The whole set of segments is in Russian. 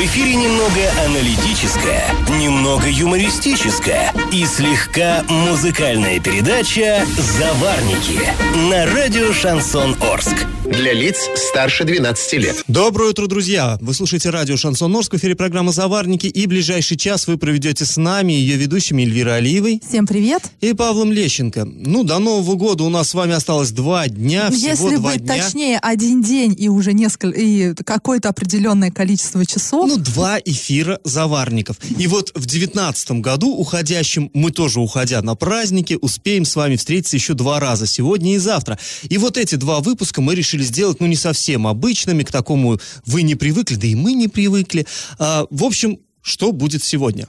В эфире немного аналитическая, немного юмористическая и слегка музыкальная передача «Заварники» на радио «Шансон Орск». Для лиц старше 12 лет. Доброе утро, друзья! Вы слушаете радио «Шансон Орск», в эфире программа «Заварники», и ближайший час вы проведете с нами, ее ведущими Эльвирой Алиевой Всем привет. и Павлом Лещенко. Ну, до Нового года у нас с вами осталось два дня, всего Если два быть дня. точнее, один день и уже несколько, и какое-то определенное количество часов. Ну, два эфира заварников. И вот в девятнадцатом году, уходящем, мы тоже уходя на праздники, успеем с вами встретиться еще два раза, сегодня и завтра. И вот эти два выпуска мы решили сделать, ну, не совсем обычными, к такому вы не привыкли, да и мы не привыкли. А, в общем, что будет сегодня?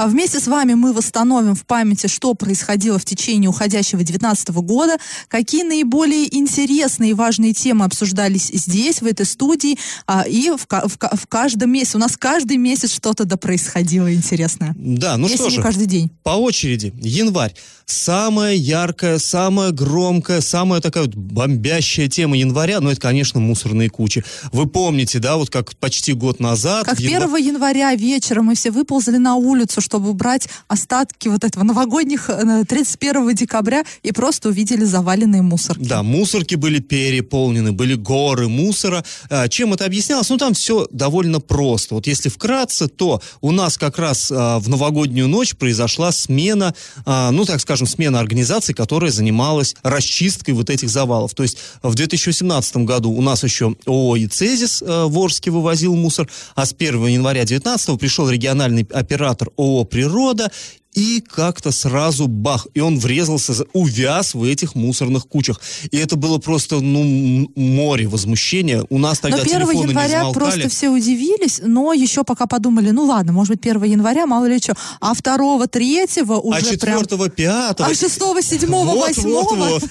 А вместе с вами мы восстановим в памяти, что происходило в течение уходящего 2019 года, какие наиболее интересные и важные темы обсуждались здесь, в этой студии, а, и в, в в каждом месяце. У нас каждый месяц что-то да происходило интересное. Да, ну Если что не же. каждый день. По очереди. Январь. Самая яркая, самая громкая, самая такая вот бомбящая тема января, ну, это, конечно, мусорные кучи. Вы помните, да, вот как почти год назад... Как в янва- 1 января вечером мы все выползли на улицу, чтобы убрать остатки вот этого новогодних э, 31 декабря и просто увидели заваленные мусорки. Да, мусорки были переполнены, были горы мусора. А, Чем это объяснялось? Ну, там все довольно просто. Вот если вкратце, то у нас как раз а, в новогоднюю ночь произошла смена, ну, так скажем, смена организации, которая занималась расчисткой вот этих завалов. То есть в 2018 году у нас еще ООО «Ицезис» а, в Орске вывозил мусор, а с 1 января 2019 пришел региональный оператор ООО «Природа», и как-то сразу бах, и он врезался, за- увяз в этих мусорных кучах. И это было просто, ну, море возмущения. У нас тогда Но 1 телефоны не января замолкали. просто все удивились, но еще пока подумали, ну ладно, может быть 1 января, мало ли что. А 2 3 уже а прям... четвертого, пятого... А 6 7 Вот, 8 вот, вот.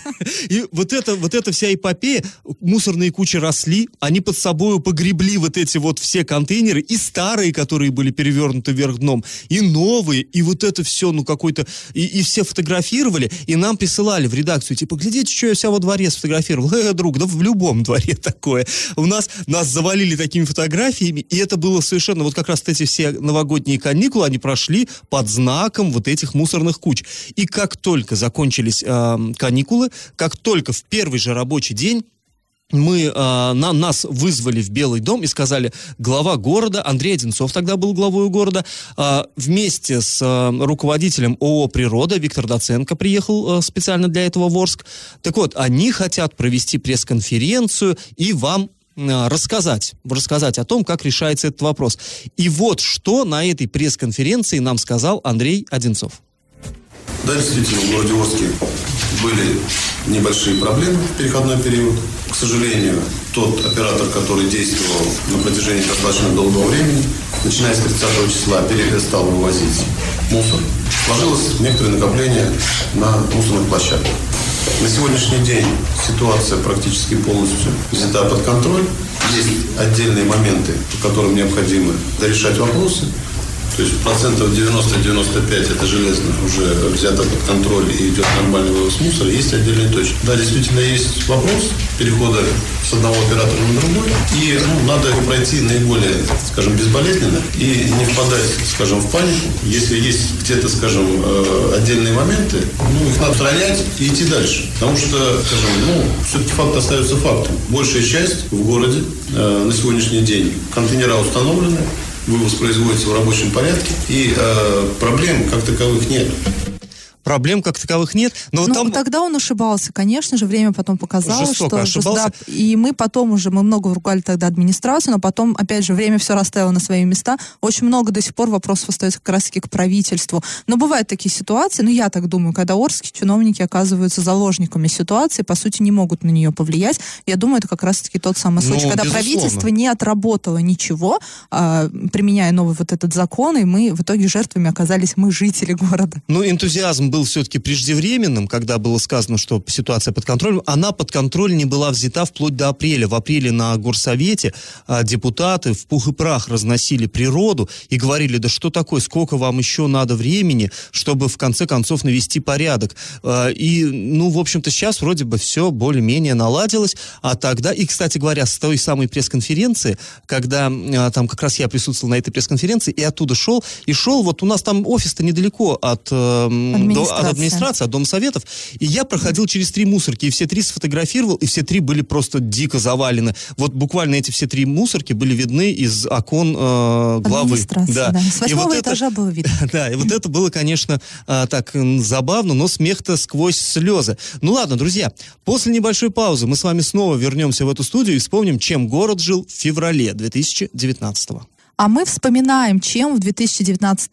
И вот это, вот эта вся эпопея, мусорные кучи росли, они под собой погребли вот эти вот все контейнеры, и старые, которые были перевернуты вверх дном, и новые, и вот это все, ну, какой-то... И, и все фотографировали, и нам присылали в редакцию, типа, глядите, что я себя во дворе сфотографировал. Э, друг, да в любом дворе такое. У нас, нас завалили такими фотографиями, и это было совершенно... Вот как раз эти все новогодние каникулы, они прошли под знаком вот этих мусорных куч. И как только закончились э, каникулы, как только в первый же рабочий день мы, э, на, нас вызвали в Белый дом и сказали, глава города, Андрей Одинцов тогда был главой города, э, вместе с э, руководителем ООО «Природа» Виктор Доценко приехал э, специально для этого в Орск. Так вот, они хотят провести пресс-конференцию и вам рассказать, рассказать о том, как решается этот вопрос. И вот что на этой пресс-конференции нам сказал Андрей Одинцов. Да, действительно, в городе Орске были небольшие проблемы в переходной период. К сожалению, тот оператор, который действовал на протяжении достаточно долгого времени, начиная с 30 числа, перестал вывозить мусор. Сложилось некоторое накопление на мусорных площадках. На сегодняшний день ситуация практически полностью взята под контроль. Есть отдельные моменты, по которым необходимо дорешать вопросы. То есть процентов 90-95 это железно уже взято под контроль и идет нормальный вывоз мусора. Есть отдельные точки. Да, действительно есть вопрос перехода с одного оператора на другой. И ну, надо пройти наиболее, скажем, безболезненно и не впадать, скажем, в панику. Если есть где-то, скажем, э, отдельные моменты, ну, их надо устранять и идти дальше. Потому что, скажем, ну, все-таки факт остается фактом. Большая часть в городе э, на сегодняшний день контейнера установлены, вывоз производится в рабочем порядке, и э, проблем как таковых нет. Проблем как таковых нет, но Ну, там... тогда он ошибался, конечно же, время потом показало, Жестоко что ошибался. да, и мы потом уже, мы много ругали тогда администрацию, но потом, опять же, время все расставило на свои места. Очень много до сих пор вопросов остается как раз-таки к правительству. Но бывают такие ситуации, ну, я так думаю, когда орские чиновники оказываются заложниками ситуации, по сути, не могут на нее повлиять. Я думаю, это как раз-таки тот самый случай, Ну, когда безусловно. правительство не отработало ничего, а, применяя новый вот этот закон, и мы в итоге жертвами оказались мы, жители города. Ну, энтузиазм был был все-таки преждевременным, когда было сказано, что ситуация под контролем. Она под контроль не была взята вплоть до апреля. В апреле на горсовете а, депутаты в пух и прах разносили природу и говорили, да что такое, сколько вам еще надо времени, чтобы в конце концов навести порядок. А, и, ну, в общем-то, сейчас вроде бы все более-менее наладилось. А тогда, и, кстати говоря, с той самой пресс-конференции, когда а, там как раз я присутствовал на этой пресс-конференции, и оттуда шел, и шел, вот у нас там офис-то недалеко от, э, до, от администрации, от Дома Советов, и я проходил через три мусорки, и все три сфотографировал, и все три были просто дико завалены. Вот буквально эти все три мусорки были видны из окон э, главы. Да. да. С восьмого вот этажа это, было видно. Да, и вот это было, конечно, э, так забавно, но смех-то сквозь слезы. Ну ладно, друзья, после небольшой паузы мы с вами снова вернемся в эту студию и вспомним, чем город жил в феврале 2019 -го. А мы вспоминаем, чем в 2019,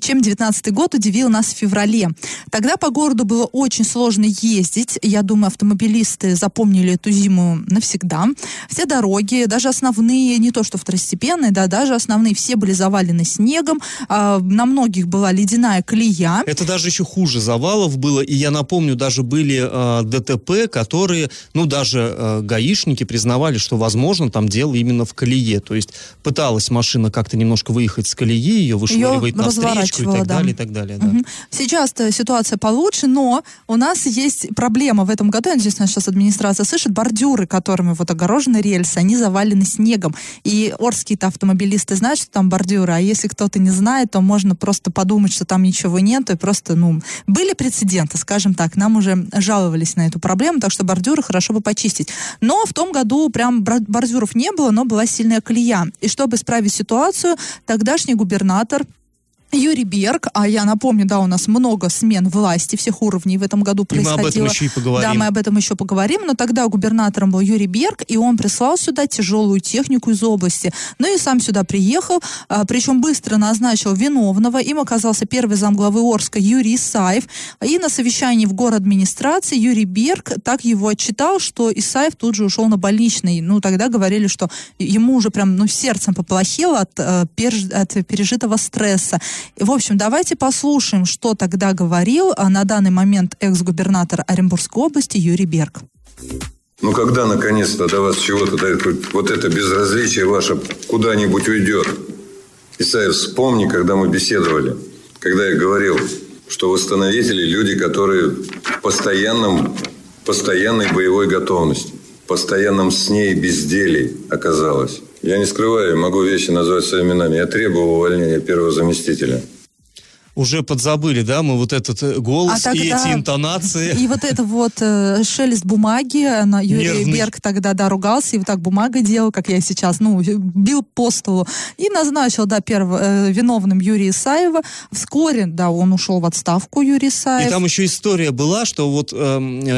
чем 2019 год удивил нас в феврале. Тогда по городу было очень сложно ездить. Я думаю, автомобилисты запомнили эту зиму навсегда. Все дороги, даже основные, не то что второстепенные, да, даже основные, все были завалены снегом. А, на многих была ледяная колея. Это даже еще хуже завалов было. И я напомню, даже были э, ДТП, которые, ну, даже э, гаишники признавали, что, возможно, там дело именно в колее. То есть пыталась машина машина как-то немножко выехать с колеи, ее вышвыривает на встречку и так да. далее, и так далее. Да. Угу. Сейчас-то ситуация получше, но у нас есть проблема в этом году, я надеюсь, нас сейчас администрация слышит, бордюры, которыми вот огорожены рельсы, они завалены снегом. И орские-то автомобилисты знают, что там бордюры, а если кто-то не знает, то можно просто подумать, что там ничего нет, и просто, ну, были прецеденты, скажем так, нам уже жаловались на эту проблему, так что бордюры хорошо бы почистить. Но в том году прям бордюров не было, но была сильная колея. И чтобы исправить ситуацию, тогдашний губернатор Юрий Берг, а я напомню, да, у нас много смен власти всех уровней в этом году происходило. И мы об этом еще и поговорим. Да, мы об этом еще поговорим, но тогда губернатором был Юрий Берг, и он прислал сюда тяжелую технику из области. Ну и сам сюда приехал, а, причем быстро назначил виновного. Им оказался первый замглавы Орска Юрий Исаев. И на совещании в город администрации Юрий Берг так его отчитал, что Исаев тут же ушел на больничный. Ну, тогда говорили, что ему уже прям, ну, сердцем поплохело от, э, от пережитого стресса. В общем, давайте послушаем, что тогда говорил а, на данный момент экс-губернатор Оренбургской области Юрий Берг. Ну, когда наконец-то до вас чего-то, вот это безразличие ваше куда-нибудь уйдет? Исаев, вспомни, когда мы беседовали, когда я говорил, что восстановители – люди, которые в постоянном, постоянной боевой готовности, в постоянном сне и безделии оказалось. Я не скрываю, могу вещи назвать своими именами. Я требовал увольнения первого заместителя уже подзабыли, да, мы вот этот э, голос а тогда... и эти интонации. И вот это вот э, шелест бумаги, она, Юрий Нервный. Берг тогда, да, ругался, и вот так бумага делал, как я сейчас, ну, бил по столу, и назначил, да, первым э, виновным Юрия Исаева. Вскоре, да, он ушел в отставку, Юрий Исаев. И там еще история была, что вот э,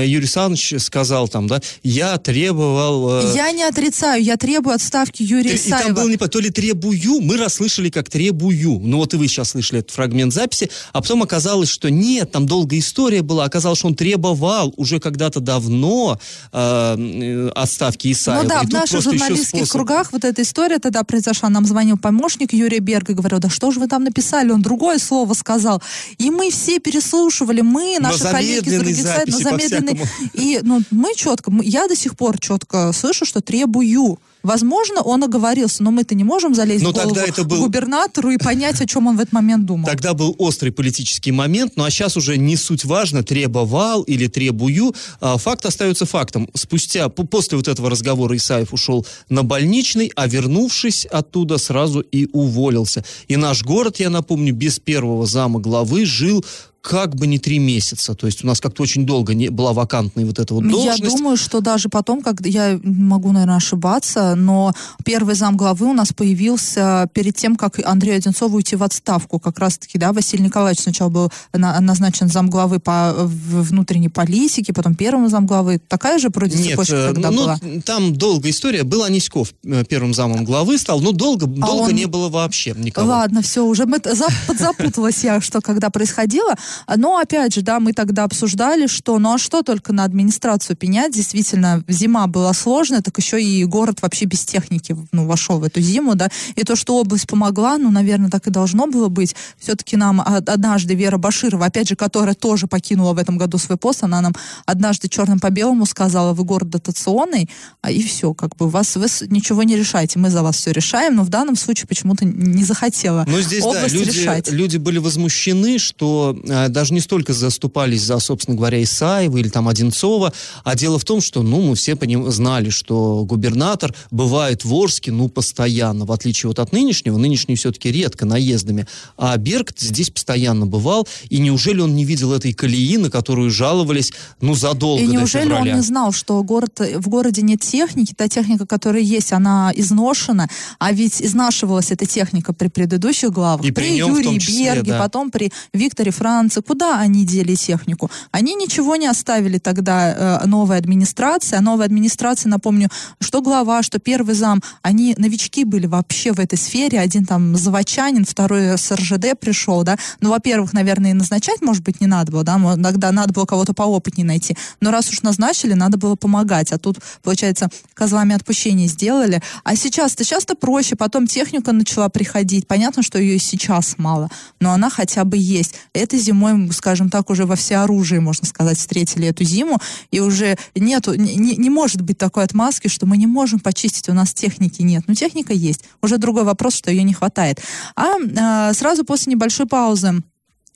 Юрий Александрович сказал там, да, я требовал... Э... Я не отрицаю, я требую отставки Юрия Исаева. И там было не то ли требую, мы расслышали как требую. Ну вот и вы сейчас слышали этот фрагмент записи, записи, а потом оказалось, что нет, там долгая история была, оказалось, что он требовал уже когда-то давно э, отставки Исаева. Ну да, в наших журналистских способ... кругах вот эта история тогда произошла. Нам звонил помощник Юрия Берга и говорил, да что же вы там написали? Он другое слово сказал. И мы все переслушивали, мы, наши коллеги из других сайтов, но замедленный. И ну, мы четко, я до сих пор четко слышу, что требую Возможно, он оговорился, но мы-то не можем залезть но в голову тогда это был... губернатору и понять, о чем он в этот момент думал. Тогда был острый политический момент, ну а сейчас уже не суть важно, требовал или требую. А, факт остается фактом. Спустя, после вот этого разговора Исаев ушел на больничный, а вернувшись оттуда сразу и уволился. И наш город, я напомню, без первого зама главы жил как бы не три месяца. То есть у нас как-то очень долго не была вакантной вот эта вот должность. Я думаю, что даже потом, когда я могу, наверное, ошибаться, но первый зам главы у нас появился перед тем, как Андрей Одинцов уйти в отставку. Как раз-таки, да, Василий Николаевич сначала был на, назначен зам главы по внутренней политике, потом первым зам главы. Такая же вроде Нет, цепочка э, тогда ну, была? там долгая история. Был Аниськов э, первым замом главы стал, но долго, а долго он... не было вообще никого. Ладно, все, уже мы подзапуталась я, что когда происходило. Но, опять же, да, мы тогда обсуждали, что, ну а что только на администрацию пенять, действительно, зима была сложная, так еще и город вообще без техники, ну, вошел в эту зиму, да, и то, что область помогла, ну, наверное, так и должно было быть. Все-таки нам однажды Вера Баширова, опять же, которая тоже покинула в этом году свой пост, она нам однажды черным по белому сказала, вы город дотационный, а и все, как бы, вас, вы ничего не решаете, мы за вас все решаем, но в данном случае почему-то не захотела Но здесь, область да, люди, решать. люди были возмущены, что э, даже не столько заступались за, собственно говоря, Исаева или там Одинцова, а дело в том, что, ну, мы все поним- знали, что губернатор бывает в Орске, ну, постоянно, в отличие вот от нынешнего, нынешний все-таки редко наездами, а Берг здесь постоянно бывал, и неужели он не видел этой колеи, на которую жаловались, ну, задолго И до неужели он февраля? не знал, что город, в городе нет техники, та техника, которая есть, она изношена, а ведь изнашивалась эта техника при предыдущих главах, И при при Юрии числе, Берге, да. потом при Викторе Франце. Куда они дели технику? Они ничего не оставили тогда э, новой администрации, а новая администрация, напомню, что глава, что первый зам, они новички были вообще в этой сфере, один там заводчанин, второй с РЖД пришел, да, ну, во-первых, наверное, и назначать, может быть, не надо было, да, иногда надо было кого-то поопытнее найти, но раз уж назначили, надо было помогать, а тут, получается, козлами отпущения сделали, а сейчас-то, сейчас-то проще, потом техника начала приходить, понятно, что ее и сейчас мало, но она хотя бы есть. Этой зимой, скажем так, уже во всеоружии, можно сказать, встретили эту зиму, и уже нету, не, не- может быть такой отмазки, что мы не можем почистить, у нас техники нет. Ну, техника есть. Уже другой вопрос, что ее не хватает. А, а, сразу после небольшой паузы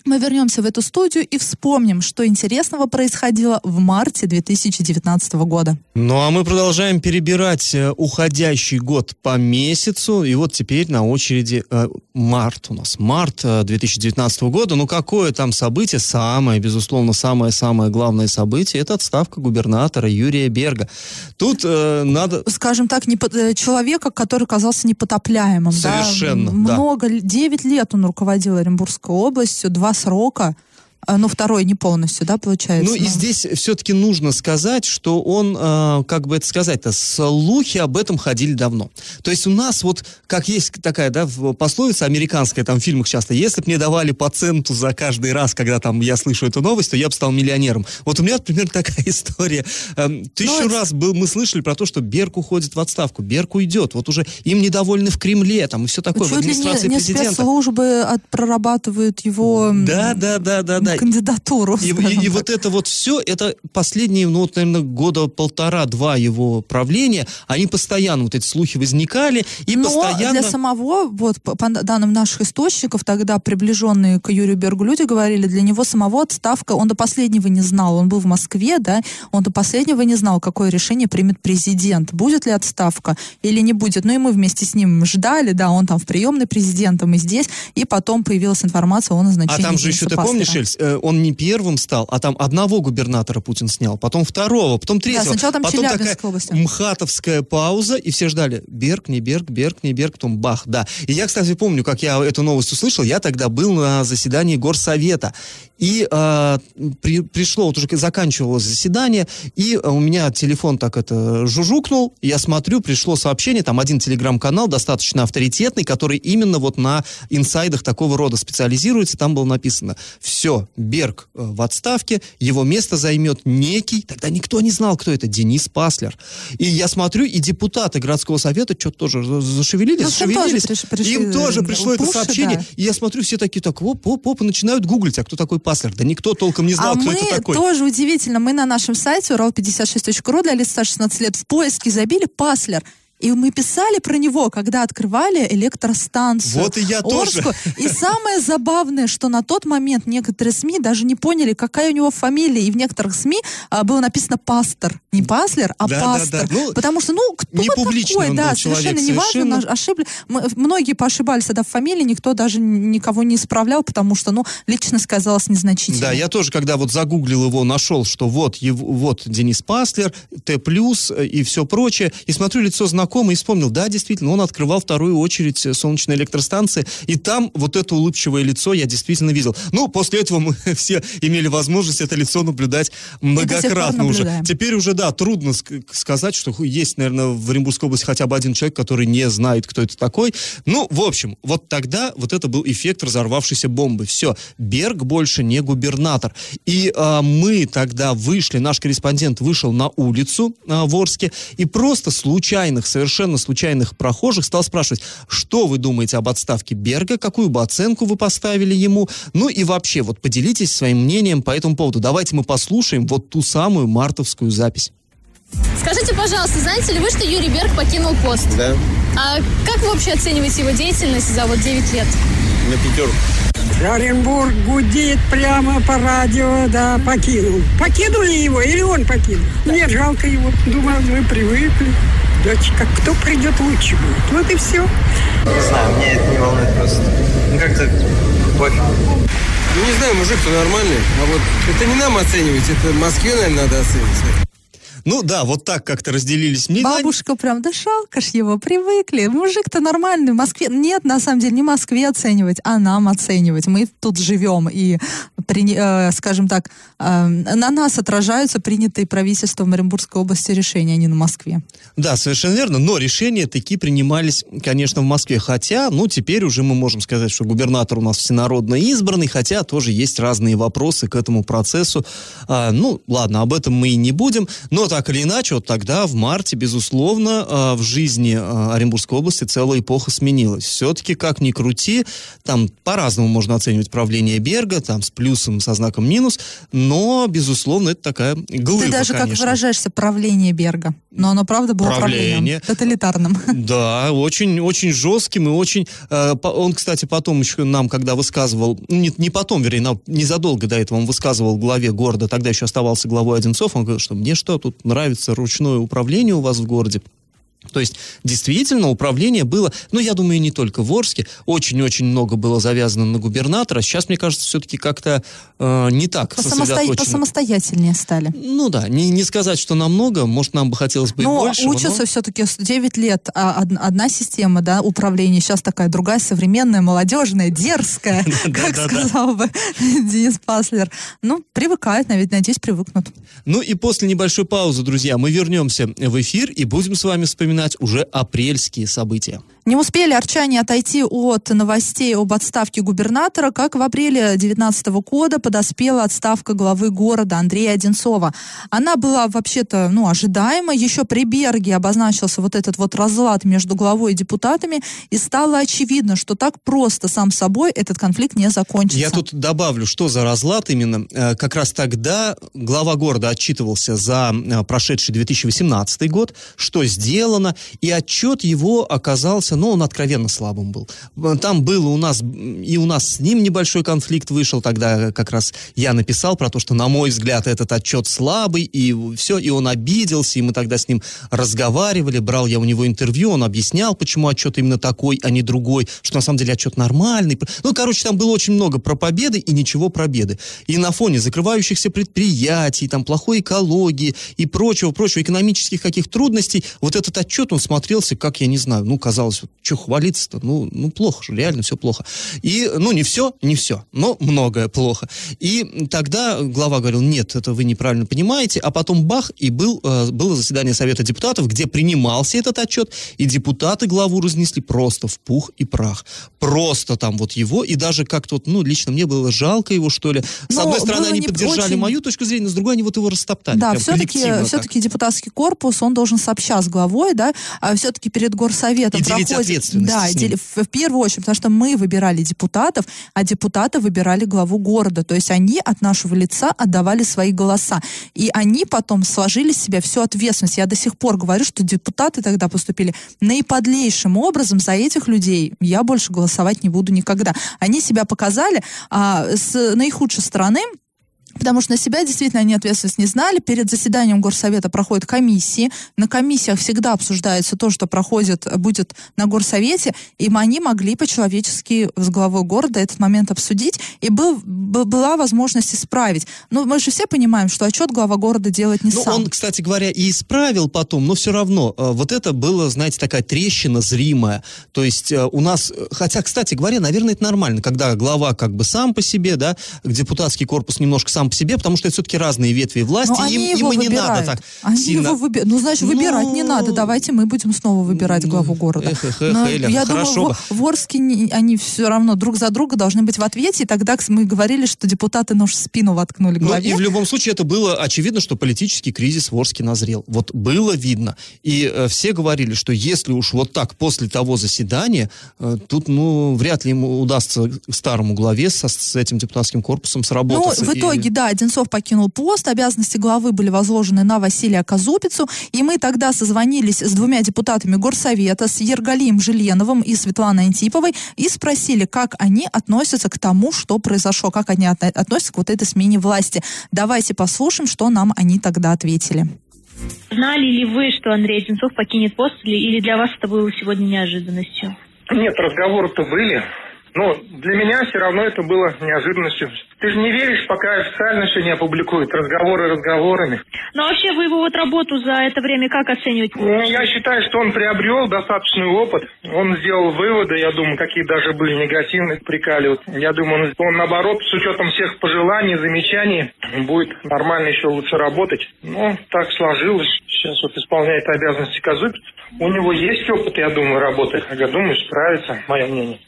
мы вернемся в эту студию и вспомним, что интересного происходило в марте 2019 года. Ну а мы продолжаем перебирать э, уходящий год по месяцу. И вот теперь на очереди э, март у нас. Март э, 2019 года. Ну какое там событие? Самое, безусловно, самое-самое главное событие. Это отставка губернатора Юрия Берга. Тут э, надо... скажем так, не, человека, который казался непотопляемым. Совершенно, да. да. Много, л- 9 лет он руководил Оренбургской областью, два срока, ну, второй не полностью, да, получается? Ну и здесь все-таки нужно сказать, что он, э, как бы это сказать-то, слухи об этом ходили давно. То есть у нас вот, как есть такая, да, в- пословица американская, там в фильмах часто, если бы мне давали по центу за каждый раз, когда там я слышу эту новость, то я бы стал миллионером. Вот у меня, примерно, такая история. Эм, Тысячу это- раз был, мы слышали про то, что Берг уходит в отставку, Берг уйдет, вот уже им недовольны в Кремле, там и все такое, в Чуть ли администрации не, не президента. спецслужбы от- прорабатывают его м, Да, да, да, да, да. кандидатуру. И, и- и вот это вот все, это последние, ну, вот, наверное, года полтора-два его правления, они постоянно, вот эти слухи возникали, и Но постоянно... для самого, вот по, данным наших источников, тогда приближенные к Юрию Бергу люди говорили, для него самого отставка, он до последнего не знал, он был в Москве, да, он до последнего не знал, какое решение примет президент, будет ли отставка или не будет. Ну и мы вместе с ним ждали, да, он там в приемной президентом и здесь, и потом появилась информация о А назначении там же еще, ты помнишь, Эльс, э, он не первым стал, а там одного губернатора Путин снял, потом второго, потом третьего. сначала там потом такая область. мхатовская пауза, и все ждали, Берг, не Берг, Берг, не Берг, потом бах, да. И я, кстати, помню, как я эту новость услышал, я тогда был на заседании Горсовета, и э, при- пришло, вот уже заканчивалось заседание, и э, у меня телефон так это жужукнул, я смотрю, пришло сообщение, там один телеграм-канал достаточно авторитетный, который именно вот на инсайдах такого рода специализируется, там было написано, все, Берг э, в отставке, его место займет некий, тогда никто не знал, кто это, Денис Паслер. И я смотрю, и депутаты городского совета что-то тоже за- зашевелились, Ну, всем тоже зашевелились. приш- пришли, Им тоже э, пришло это пуши, сообщение, да. и я смотрю, все такие так, оп, оп, оп, и начинают гуглить, а кто такой Паслер? Да никто толком не знал, а кто это такой. тоже удивительно, мы на нашем сайте урал56.ру для лиц старше 16 лет в поиске забили Паслер. И мы писали про него, когда открывали электростанцию. Вот и я тоже. Орскую. И самое забавное, что на тот момент некоторые СМИ даже не поняли, какая у него фамилия. И в некоторых СМИ а, было написано пастор. Не паслер, а Да, да, пастор. да. Ну, Потому что, ну, кто не такой? он да, человек, совершенно неважно, совершенно. ошибли. Мы- многие поошибались тогда в фамилии, никто даже никого не исправлял, потому что, ну, личность казалась незначительной. Да, я тоже, когда вот загуглил его, нашел, что вот, его, вот Денис Паслер, Т+, э, и все прочее, и смотрю, лицо знакомое, знакомый и вспомнил, да, действительно, он открывал вторую очередь э, солнечной электростанции, и там вот это улыбчивое лицо я действительно видел. Ну, после этого мы все имели возможность это лицо наблюдать многократно уже. Теперь уже, да, трудно ск- сказать, что есть, наверное, в Оренбургской области хотя бы один человек, который не знает, кто это такой. Ну, в общем, вот тогда вот это был эффект разорвавшейся бомбы. Все, Берг больше не губернатор. И а, мы тогда вышли, наш корреспондент вышел на улицу а, в Орске и просто случайных, совершенно случайных прохожих стал спрашивать, что вы думаете об отставке Берга, какую бы оценку вы поставили ему, ну и вообще, вот поделитесь своим мнением по этому поводу. Давайте мы послушаем вот ту самую мартовскую запись. Скажите, пожалуйста, знаете ли вы, что Юрий Берг покинул пост? Да, А как вы вообще оцениваете его деятельность за вот 9 лет? на пятерку. Оренбург гудит прямо по радио, да, покинул. Покинули его или он покинул? Мне жалко его. Думаю, мы привыкли. Дочка, кто придет лучше будет. Вот и все. Не знаю, меня это не волнует просто. Ну как-то пофиг. Ну, не знаю, мужик-то нормальный. А вот это не нам оценивать, это Москве, наверное, надо оценивать. Ну да, вот так как-то разделились мнения. Бабушка прям, да жалко ж его, привыкли. Мужик-то нормальный, в Москве. Нет, на самом деле, не Москве оценивать, а нам оценивать. Мы тут живем, и, э, скажем так, э, на нас отражаются принятые правительством Оренбургской области решения, а не на Москве. Да, совершенно верно, но решения такие принимались, конечно, в Москве. Хотя, ну, теперь уже мы можем сказать, что губернатор у нас всенародно избранный, хотя тоже есть разные вопросы к этому процессу. А, ну, ладно, об этом мы и не будем, но так или иначе, вот тогда, в марте, безусловно, а, в жизни а, Оренбургской области целая эпоха сменилась. Все-таки, как ни крути, там по-разному можно оценивать правление Берга, там с плюсом, со знаком минус, но, безусловно, это такая глыба, Ты даже, как конечно. выражаешься, правление Берга. Но оно, правда, было Правление. правлением. Тоталитарным. Да, очень, очень жестким и очень... э, по- он, кстати, потом еще нам, когда высказывал... ну, Не, не потом, вернее, на- незадолго до этого он высказывал главе города, тогда еще оставался главой Одинцов, он говорил, что мне что, тут нравится ручное управление у вас в городе. То есть, действительно, управление было, ну, я думаю, и не только в Орске, очень-очень много было завязано на губернатора. Сейчас, мне кажется, все-таки как-то э, не так Посамосто-. Посамостоятельнее стали. Ну да, не, не сказать, что намного, может, нам бы хотелось бы и Но больше. учатся все-таки 9 лет, а од- одна система да, управления, сейчас такая другая, современная, молодежная, дерзкая, как сказал бы Денис Паслер. Ну, привыкают, навіть, надеюсь, привыкнут. Ну и после небольшой паузы, друзья, мы вернемся в эфир и будем с вами вспоминать уже апрельские события. Не успели арчане отойти от новостей об отставке губернатора, как в апреле 2019 года подоспела отставка главы города Андрея Одинцова. Она была вообще-то ну, ожидаема. Еще при Берге обозначился вот этот вот разлад между главой и депутатами, и стало очевидно, что так просто сам собой этот конфликт не закончится. Я тут добавлю, что за разлад именно. Э, Как раз тогда глава города отчитывался за э, прошедший 2018 год, что сделано, и отчет его оказался, ну, он откровенно слабым был. Э, Там было у нас, и у нас с ним небольшой конфликт вышел, тогда как раз я написал про то, что, на мой взгляд, этот отчет слабый, и все, и он обиделся, и мы тогда с ним разговаривали, брал я у него интервью, он объяснял, почему отчет именно такой, а не другой, что на самом деле отчет нормальный. Ну, короче, там было очень много про победы и ничего про беды. И на фоне закрывающихся предприятий, там, плохой экологии и прочего, прочего, экономических каких трудностей, вот этот отчет, он смотрелся, как, я не знаю, ну, казалось, что хвалиться-то, ну, ну, плохо же, реально все плохо. И, ну, не все, не все, но многое плохо. И тогда глава говорил, нет, это вы неправильно понимаете, а потом бах, и был, э, было заседание Совета депутатов, где принимался этот отчет, и депутаты главу разнесли просто в пух и прах. Просто там вот его, и даже как-то вот, ну, лично мне было жалко его, что ли. С Но одной стороны, они не поддержали очень- мою точку зрения, с другой они вот его растоптали. Да, все-таки, коллективно так. все-таки депутатский корпус, он должен сообща с главой, да, а все-таки перед горсоветом И проходит... ответственность Да, в, в первую очередь, потому что мы выбирали депутатов, а депутаты выбирали главу города. То есть они от нашего лица отдавали свои голоса. И они потом сложили с себя всю ответственность. Я до сих пор говорю, что депутаты тогда поступили наиподлейшим образом за этих людей. Я больше голосовать не буду никогда. Они себя показали а, с наихудшей стороны, Потому что на себя действительно они ответственность не знали. Перед заседанием горсовета проходят комиссии. На комиссиях всегда обсуждается то, что проходит, будет на горсовете. И они могли по-человечески с главой города этот момент обсудить. И был, была возможность исправить. Но мы же все понимаем, что отчет глава города делает не Ну, сам. он, кстати говоря, и исправил потом, но все равно, э, вот это было, знаете, такая трещина зримая. То есть э, у нас, э, хотя, кстати говоря, наверное, это нормально, когда глава как бы сам по себе, да, депутатский корпус немножко сам по себе, потому что это все-таки разные ветви власти, Но им, они им его и не надо так Они сильно... его выби- Ну, значит, выбирать не надо. Давайте мы будем снова выбирать главу города. эх, эх, эх, Но Эля, я хорошо думаю, в, в Орске не- они все равно друг за друга должны быть в ответе. И тогда мы говорили, что депутаты нож в спину воткнули Ну, главе. и в любом случае это было очевидно, что политический кризис в Орске назрел. Вот было видно. И э, все говорили, что если уж вот так после того заседания, э, тут, ну, вряд ли ему удастся старому главе со, с этим депутатским корпусом Ну, сработаться. в И- итоге, да, Одинцов покинул пост, обязанности главы были возложены на Василия Казупицу, и мы тогда созвонились с двумя депутатами Горсовета, с Ергалием Жильеновым и Светланой Антиповой, и спросили, как они относятся к тому, что произошло, как они отно- относятся к вот этой смене власти. Давайте послушаем, что нам они тогда ответили. Знали ли вы, что Андрей Одинцов покинет пост, или, или для вас это было сегодня неожиданностью? Нет, разговоры-то были. Но для меня все равно это было неожиданностью. Ты же не веришь, пока официально все не опубликуют. Разговоры разговорами. Ну, а вообще, вы его вот работу за это время как оцениваете? Ну, Я считаю, что он приобрел достаточный опыт. Он сделал выводы, я думаю, какие даже были негативные, прикали. Вот Я думаю, он, он, наоборот, с учетом всех пожеланий, замечаний, будет нормально еще лучше работать. Но так сложилось. Сейчас вот исполняет обязанности Казупец. У него есть опыт, я думаю, работы. Я думаю, справится, мое мнение.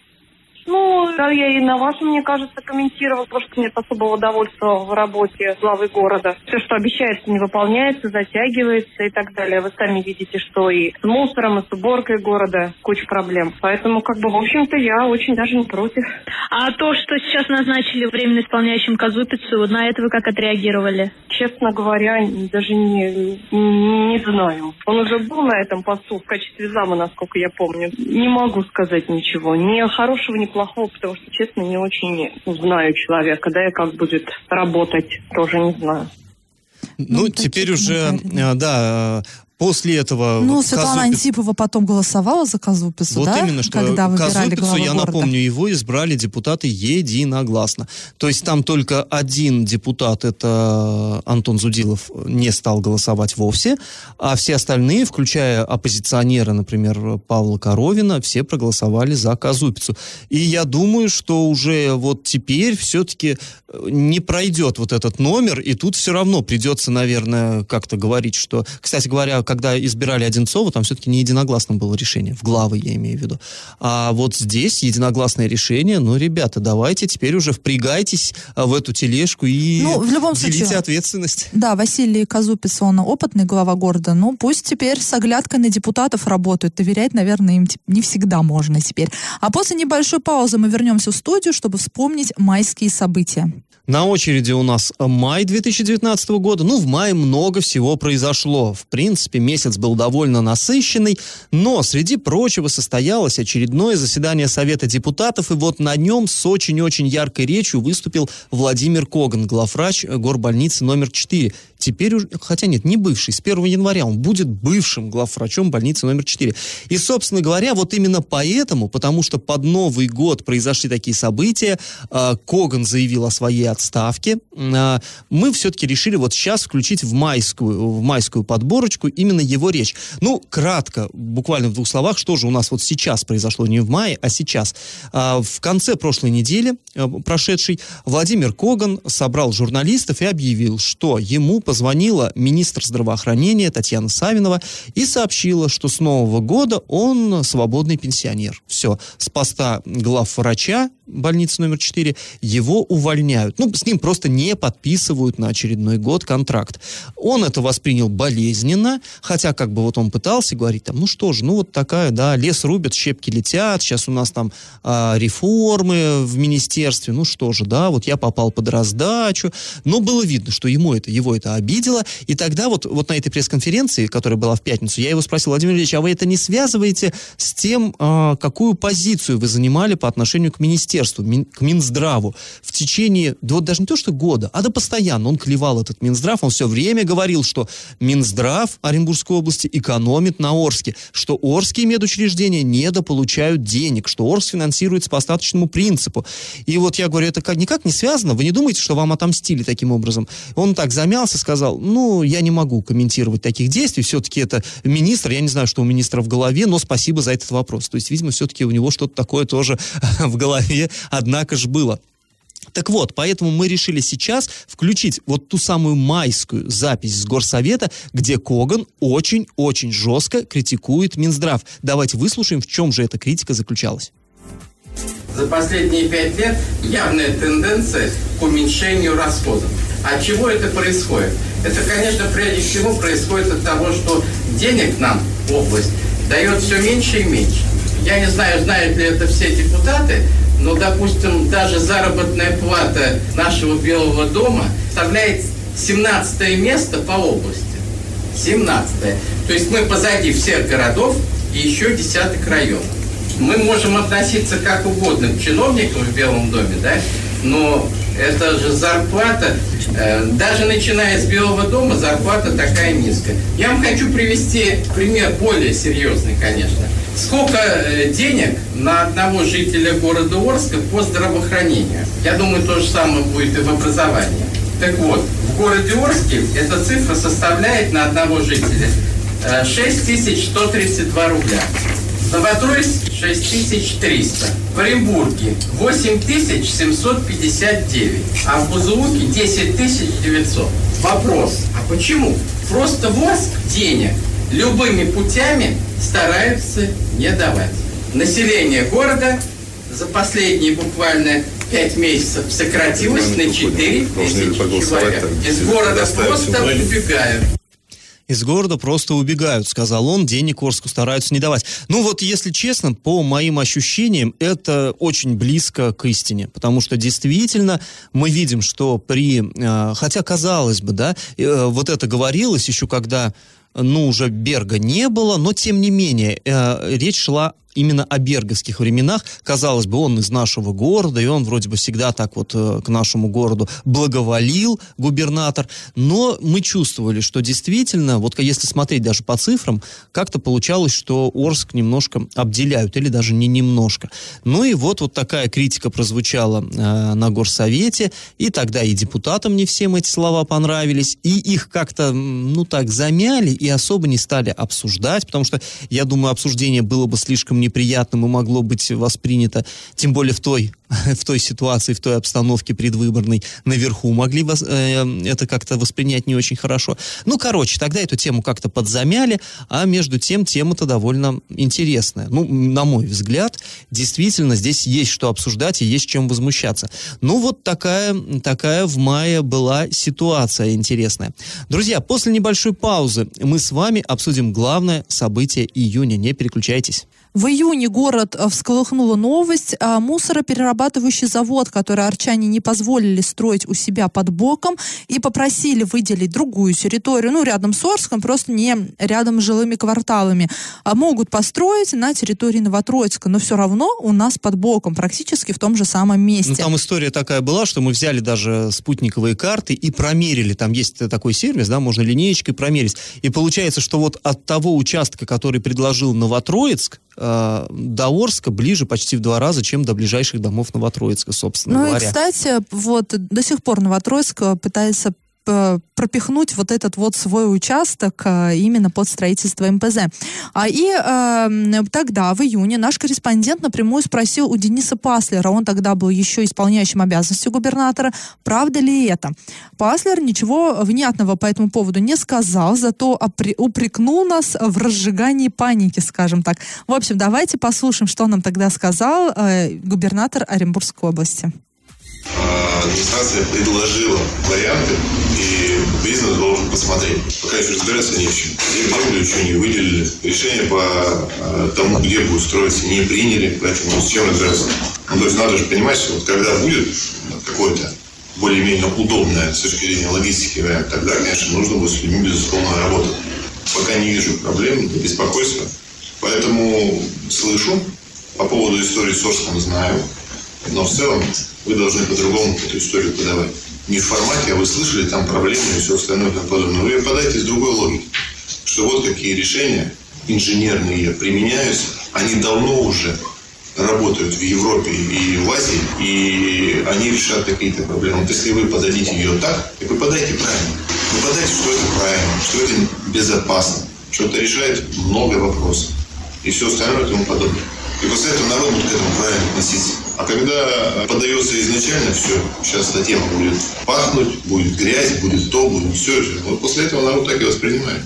Ну, да, я и на вас, мне кажется, комментировал, потому что нет особого удовольствия в работе главы города. Все, что обещается, не выполняется, затягивается и так далее. Вы сами видите, что и с мусором, и с уборкой города куча проблем. Поэтому, как бы, в общем-то, я очень даже не против. А то, что сейчас назначили временно исполняющим Казупицу, на это вы как отреагировали? Честно говоря, даже не, не знаю. Он уже был на этом посту в качестве зама, насколько я помню. Не могу сказать ничего. Ни хорошего, ни плохого, потому что, честно, не очень знаю человека. Да, и как будет работать, тоже не знаю. Ну, теперь уже, э, да, после этого... Ну, вот Светлана Казупиц- Антипова потом голосовала за Казупицу, Вот да? именно, что Когда Казупицу, я города. напомню, его избрали депутаты единогласно. То есть там только один депутат, это Антон Зудилов, не стал голосовать вовсе, а все остальные, включая оппозиционера, например, Павла Коровина, все проголосовали за Казупицу. И я думаю, что уже вот теперь все-таки не пройдет вот этот номер, и тут все равно придется, наверное, как-то говорить, что, кстати говоря, когда избирали Одинцова, там все-таки не единогласно было решение, в главы я имею в виду. А вот здесь единогласное решение, ну, ребята, давайте теперь уже впрягайтесь а, в эту тележку и Ну, в любом делите случае- ответственность. Да, Василий Казупиц, он опытный глава города, ну пусть теперь с оглядкой на депутатов работают. Доверять, наверное, им не всегда можно теперь. А после небольшой паузы мы вернемся в студию, чтобы вспомнить майские события. На очереди у нас май 2019 года. Ну, в мае много всего произошло. В принципе, месяц был довольно насыщенный, но среди прочего состоялось очередное заседание Совета депутатов, и вот на нем с очень-очень яркой речью выступил Владимир Коган, главврач горбольницы номер 4. Теперь уже, хотя нет, не бывший, с 1 января он будет бывшим главврачом больницы номер 4. И, собственно говоря, вот именно поэтому, потому что под Новый год произошли такие события, э, Коган заявил о своей отставке, э, мы все-таки решили вот сейчас включить в майскую, в майскую подборочку именно его речь. Ну, кратко, буквально в двух словах, что же у нас вот сейчас произошло, не в мае, а сейчас. А, В конце прошлой недели, прошедшей, Владимир Коган собрал журналистов и объявил, что ему позвонила министр здравоохранения Татьяна Савинова и сообщила, что с Нового года он свободный пенсионер. Все, с поста главврача больницы номер 4 его увольняют. Ну, с ним просто не подписывают на очередной год контракт. Он это воспринял болезненно, хотя как бы вот он пытался говорить там, ну что же, ну вот такая, да, лес рубят, щепки летят, сейчас у нас там а, реформы в министерстве, ну что же, да, вот я попал под раздачу, но было видно, что ему это, его это обидело, и тогда вот, вот на этой пресс-конференции, которая была в пятницу, я его спросил, Владимир Ильич, а вы это не связываете с тем, а, какую позицию вы занимали по отношению к министерству? министерству, Мин- к Минздраву в течение, да вот даже не то, что года, а да постоянно он клевал этот Минздрав, он все время говорил, что Минздрав Оренбургской области экономит на Орске, что Орские медучреждения недополучают денег, что Орск финансируется по остаточному принципу. И вот я говорю, это как, никак не связано, вы не думаете, что вам отомстили таким образом? Он так замялся, сказал, ну, я не могу комментировать таких действий, все-таки это министр, я не знаю, что у министра в голове, но спасибо за этот вопрос. То есть, видимо, все-таки у него что-то такое тоже в голове, однако же было. Так вот, поэтому мы решили сейчас включить вот ту самую майскую запись с Горсовета, где Коган очень-очень жестко критикует Минздрав. Давайте выслушаем, в чем же эта критика заключалась. За последние пять лет явная тенденция к уменьшению расходов. От чего это происходит? Это, конечно, прежде всего происходит от того, что денег нам область дает все меньше и меньше. Я не знаю, знают ли это все депутаты, но, допустим, даже заработная плата нашего Белого дома составляет 17 место по области. 17 -е. То есть мы позади всех городов и еще десяток районов. Мы можем относиться как угодно к чиновникам в Белом доме, да, но это же зарплата, э, даже начиная с Белого дома, зарплата такая низкая. Я вам хочу привести пример более серьезный, конечно. Сколько э, денег на одного жителя города Орска по здравоохранению? Я думаю, то же самое будет и в образовании. Так вот, в городе Орске эта цифра составляет на одного жителя э, 6132 рубля. Новотроицк 6300. В Оренбурге 8759. А в Бузулуке 10900. Вопрос, а почему? Просто в Орск денег любыми путями стараются не давать. Население города за последние буквально пять месяцев сократилось на 4 тысячи человек. Из города просто убегают. Из города просто убегают, сказал он, денег Орску стараются не давать. Ну вот, если честно, по моим ощущениям, это очень близко к истине, потому что действительно мы видим, что при, э, хотя казалось бы, да, э, вот это говорилось еще когда ну, уже Берга не было, но тем не менее, э, речь шла именно о берговских временах. Казалось бы, он из нашего города, и он вроде бы всегда так вот э, к нашему городу благоволил, губернатор. Но мы чувствовали, что действительно, вот если смотреть даже по цифрам, как-то получалось, что Орск немножко обделяют, или даже не немножко. Ну и вот, вот такая критика прозвучала э, на горсовете, и тогда и депутатам не всем эти слова понравились, и их как-то, ну так, замяли, и особо не стали обсуждать, потому что, я думаю, обсуждение было бы слишком неприятным и могло быть воспринято, тем более в той, в той ситуации, в той обстановке предвыборной наверху, могли вас, э, это как-то воспринять не очень хорошо. Ну, короче, тогда эту тему как-то подзамяли, а между тем тема-то довольно интересная. Ну, на мой взгляд, действительно, здесь есть что обсуждать и есть чем возмущаться. Ну, вот такая, такая в мае была ситуация интересная. Друзья, после небольшой паузы мы с вами обсудим главное событие июня. Не переключайтесь. В июне город э, всколыхнула новость. А мусороперерабатывающий завод, который арчане не позволили строить у себя под боком и попросили выделить другую территорию, ну, рядом с Орском, просто не рядом с жилыми кварталами, а могут построить на территории Новотроицка, но все равно у нас под боком, практически в том же самом месте. Ну, там история такая была, что мы взяли даже спутниковые карты и промерили. Там есть такой сервис, да, можно линеечкой промерить. И получается, что вот от того участка, который предложил Новотроицк, э, до Орска ближе почти в два раза, чем до ближайших домов Новотроицка, собственно ну говоря. и, кстати, вот до сих пор Новотроицк пытается пропихнуть вот этот вот свой участок э, именно под строительство МПЗ. А, и э, тогда, в июне, наш корреспондент напрямую спросил у Дениса Паслера, он тогда был еще исполняющим обязанности губернатора, правда ли это. Паслер ничего внятного по этому поводу не сказал, зато упрекнул нас в разжигании паники, скажем так. В общем, давайте послушаем, что нам тогда сказал э, губернатор Оренбургской области. Администрация предложила варианты, и бизнес должен посмотреть. Пока еще разбираться не в чем. Землю еще не выделили. Решение по э, тому, где будет строиться, не приняли, поэтому с чем разбираться. Ну, то есть надо же понимать, что вот когда будет какое-то более-менее удобное с точки зрения логистики тогда, конечно, нужно будет с людьми, безусловно, работать. Пока не вижу проблем, беспокойства. Поэтому слышу. По поводу истории с Орском знаю. Но в целом вы должны по-другому эту историю подавать. Не в формате, а вы слышали там проблемы и все остальное и тому подобное. Вы ее подайте с другой логикой. Что вот какие решения инженерные применяются, они давно уже работают в Европе и в Азии, и они решат какие-то проблемы. Вот если вы подадите ее так, и вы подайте правильно. Вы подайте, что это правильно, что это безопасно, что это решает много вопросов. И все остальное и тому подобное. И после этого народ будет к этому правильно относиться. А когда подается изначально все, сейчас эта тема будет пахнуть, будет грязь, будет то, будет все. Вот после этого народ так и воспринимает.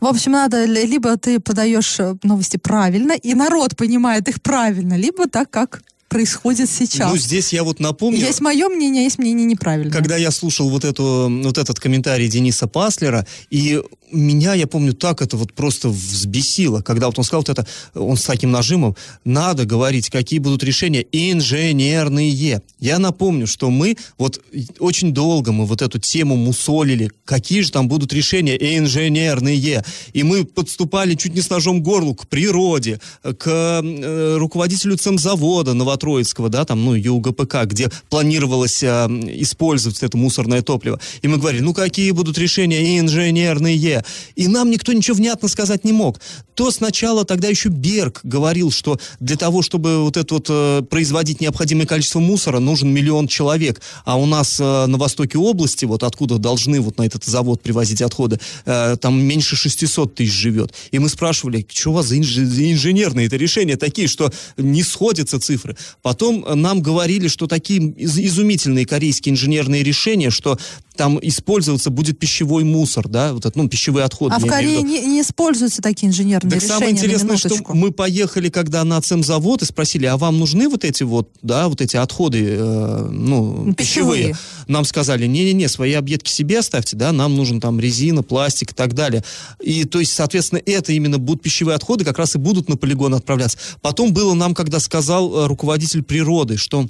В общем, надо либо ты подаешь э, новости правильно, и народ понимает их правильно, либо так, как происходит сейчас. Ну, здесь я вот напомню... Есть мое мнение, есть мнение неправильное. Когда я слушал вот, эту, вот этот комментарий Дениса Паслера, и меня, я помню, так это вот просто взбесило, когда вот он сказал вот это, он с таким нажимом, надо говорить, какие будут решения инженерные. Я напомню, что мы вот очень долго мы вот эту тему мусолили, какие же там будут решения инженерные. И мы подступали чуть не с ножом к горлу к природе, к э, руководителю цемзавода Новотроицкого, да, там, ну, ЮГПК, где планировалось э, использовать это мусорное топливо. И мы говорили, ну, какие будут решения инженерные? И нам никто ничего внятно сказать не мог. То сначала тогда еще Берг говорил, что для того, чтобы вот это вот э, производить необходимое количество мусора, нужен миллион человек. А у нас э, на востоке области, вот откуда должны вот на этот завод привозить отходы, э, там меньше 600 тысяч живет. И мы спрашивали, что у вас за инженерные это решения такие, что не сходятся цифры. Потом нам говорили, что такие из- изумительные корейские инженерные решения, что там использоваться будет пищевой мусор, да, вот это, ну, пищевые отходы. А в Корее не, не используются такие инженерные Так решения. самое интересное, что мы поехали, когда на цемзавод и спросили, а вам нужны вот эти вот, да, вот эти отходы, э, ну, Пищевые. пищевые? Нам сказали, не-не-не, свои объедки себе оставьте, да, нам нужен там резина, пластик и так далее. И то есть, соответственно, это именно будут пищевые отходы, как раз и будут на полигон отправляться. Потом было нам, когда сказал э, руководитель природы, что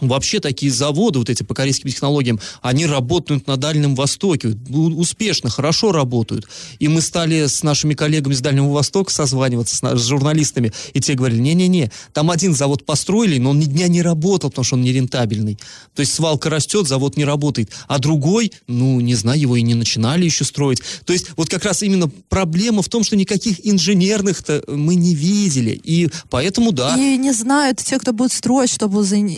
Вообще такие заводы, вот эти по корейским технологиям, они работают на Дальнем Востоке, успешно, хорошо работают. И мы стали с нашими коллегами с Дальнего Востока созваниваться, с, с журналистами, и те говорили, не-не-не, там один завод построили, но он ни дня не работал, потому что он нерентабельный. То есть свалка растет, завод не работает. А другой, ну, не знаю, его и не начинали еще строить. То есть вот как раз именно проблема в том, что никаких инженерных-то мы не видели. И поэтому, да, И не знают те, кто будет строить, что будет за ин-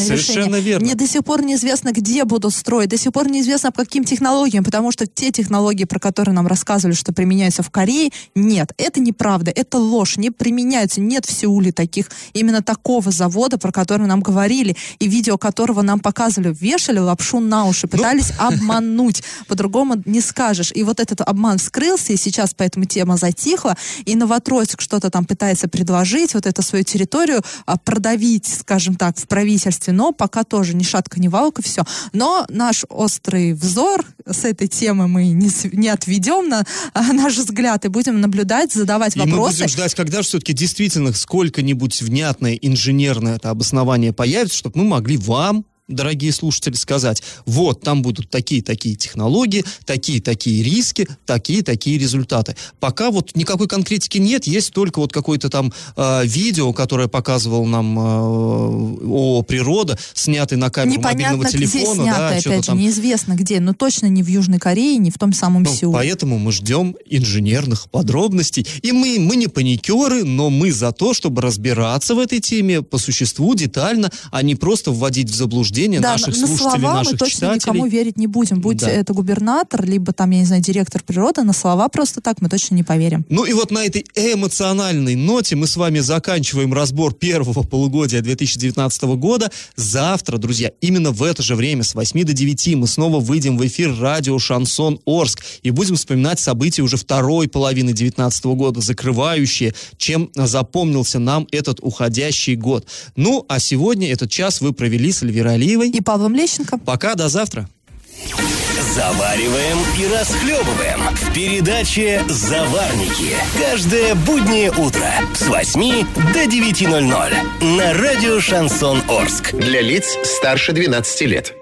инженерное Совершенно решение. верно. Мне до сих пор неизвестно, где будут строить, до сих пор неизвестно, по каким технологиям, потому что те технологии, про которые нам рассказывали, что применяются в Корее, нет, это неправда, это ложь, не применяются, нет в Сеуле таких, именно такого завода, про который нам говорили, и видео которого нам показывали, вешали лапшу на уши, пытались обмануть, по-другому не скажешь. И вот этот обман вскрылся, и сейчас поэтому тема затихла, и Новотроицк что-то там пытается предложить, вот эту свою территорию а, продавить, скажем так, в правительстве, но пока тоже ни шатка, ни валка, все. Но наш острый взор с этой темы мы не, не отведем на а, наш взгляд и будем наблюдать, задавать И мы вопросы. будем ждать, когда же все-таки действительно сколько-нибудь внятное инженерное это обоснование появится, чтобы мы могли вам дорогие слушатели, сказать, вот, там будут такие-такие технологии, такие-такие риски, такие-такие результаты. Пока вот никакой конкретики нет, есть только вот какое-то там э, видео, которое показывал нам э, ООО «Природа», снятый на камеру Непонятно, мобильного где телефона. снято, да, опять же, там. неизвестно где, но точно не в Южной Корее, не в том самом Ну, Сеуле. поэтому мы ждем инженерных подробностей. И мы, мы не паникеры, но мы за то, чтобы разбираться в этой теме по существу, детально, а не просто вводить в заблуждение Да, наших на, на слушателей, слова наших мы точно читателей. никому верить не будем. Будь Да. это губернатор, либо там, я не знаю, директор природы, на слова просто так мы точно не поверим. Ну и вот на этой эмоциональной ноте мы с вами заканчиваем разбор первого полугодия 2019 года. Завтра, друзья, именно в это же время, с 8 до 9, мы снова выйдем в эфир радио «Шансон Орск» и будем вспоминать события уже второй половины 2019 года, закрывающие, чем запомнился нам этот уходящий год. Ну, а сегодня этот час вы провели с Эльвирой Алиевой. И Павлом Лещенко. Пока, до завтра. Завариваем и расхлебываем в передаче «Заварники». Каждое буднее утро с 8 до 9.00 на радио «Шансон Орск». Для лиц старше 12 лет.